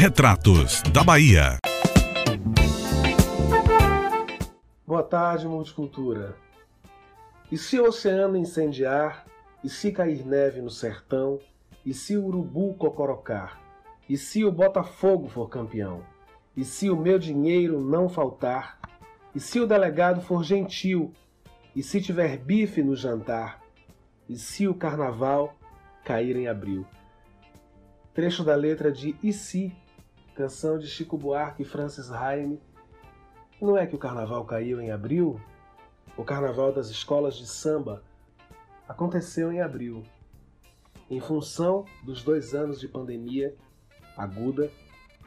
Retratos da Bahia. Boa tarde, multicultura. E se o oceano incendiar, e se cair neve no sertão, e se o urubu cocorocar, e se o Botafogo for campeão, e se o meu dinheiro não faltar, e se o delegado for gentil, e se tiver bife no jantar, e se o carnaval cair em abril. Trecho da letra de E se, canção de Chico Buarque e Francis Raime. Não é que o carnaval caiu em abril? O carnaval das escolas de samba aconteceu em abril, em função dos dois anos de pandemia aguda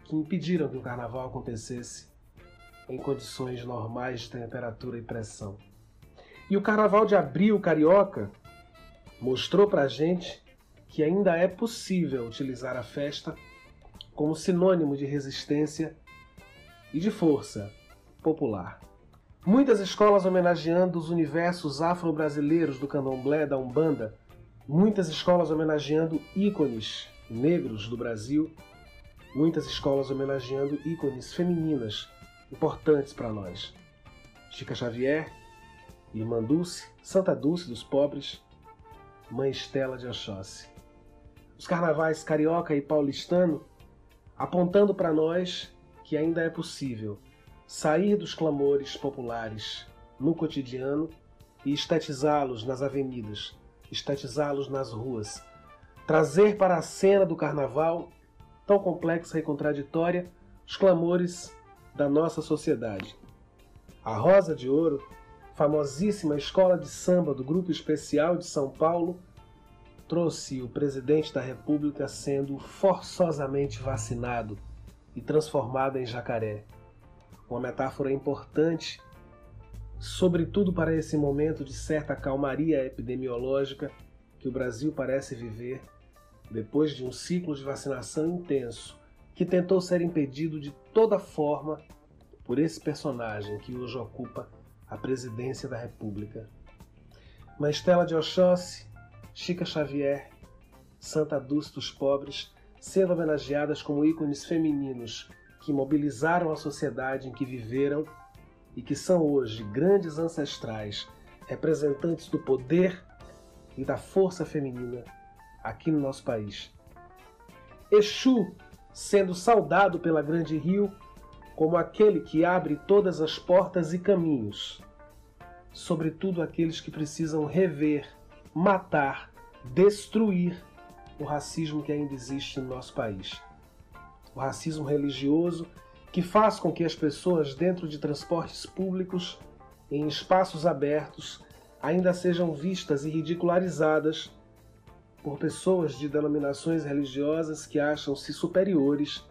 que impediram que o carnaval acontecesse em condições normais de temperatura e pressão. E o carnaval de abril carioca mostrou pra gente que ainda é possível utilizar a festa como sinônimo de resistência e de força popular. Muitas escolas homenageando os universos afro-brasileiros do candomblé da Umbanda, muitas escolas homenageando ícones negros do Brasil, muitas escolas homenageando ícones femininas importantes para nós. Chica Xavier, Irmã Dulce, Santa Dulce dos Pobres, Mãe Estela de Oxóssi. Os carnavais carioca e paulistano apontando para nós que ainda é possível sair dos clamores populares no cotidiano e estetizá-los nas avenidas, estetizá-los nas ruas, trazer para a cena do carnaval, tão complexa e contraditória, os clamores da nossa sociedade. A Rosa de Ouro, famosíssima escola de samba do Grupo Especial de São Paulo, trouxe o presidente da República sendo forçosamente vacinado e transformado em jacaré. Uma metáfora importante, sobretudo para esse momento de certa calmaria epidemiológica que o Brasil parece viver depois de um ciclo de vacinação intenso que tentou ser impedido de toda forma por esse personagem que hoje ocupa a presidência da República. Estela de Oxóssi, Chica Xavier, Santa Dulce dos Pobres, sendo homenageadas como ícones femininos que mobilizaram a sociedade em que viveram e que são hoje grandes ancestrais, representantes do poder e da força feminina aqui no nosso país. Exu sendo saudado pela Grande Rio como aquele que abre todas as portas e caminhos, sobretudo aqueles que precisam rever, matar, destruir o racismo que ainda existe no nosso país. O racismo religioso que faz com que as pessoas dentro de transportes públicos, em espaços abertos, ainda sejam vistas e ridicularizadas por pessoas de denominações religiosas que acham-se superiores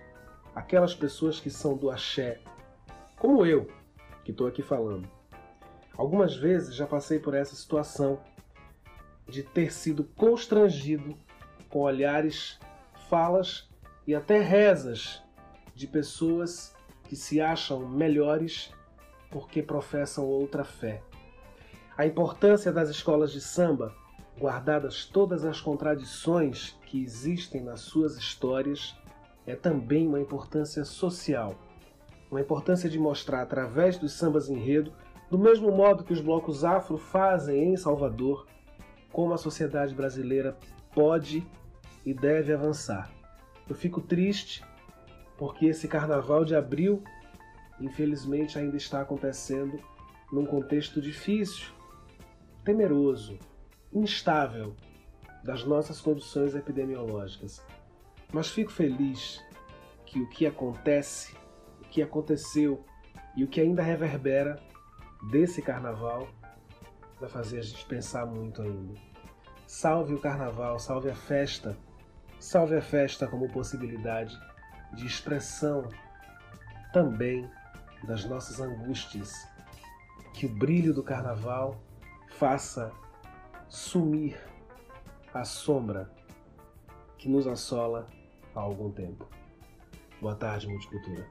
àquelas pessoas que são do axé, como eu, que estou aqui falando. Algumas vezes já passei por essa situação de ter sido constrangido com olhares, falas e até rezas de pessoas que se acham melhores porque professam outra fé. A importância das escolas de samba guardadas todas as contradições que existem nas suas histórias, é também uma importância social, uma importância de mostrar através dos sambas enredo, do mesmo modo que os blocos afro fazem em Salvador, como a sociedade brasileira pode e deve avançar. Eu fico triste porque esse carnaval de abril, infelizmente, ainda está acontecendo num contexto difícil, temeroso, instável das nossas condições epidemiológicas. Mas fico feliz que o que acontece, o que aconteceu e o que ainda reverbera desse carnaval vai fazer a gente pensar muito ainda. Salve o carnaval, salve a festa, salve a festa como possibilidade de expressão também das nossas angústias. Que o brilho do carnaval faça sumir a sombra que nos assola há algum tempo. Boa tarde, Multicultura.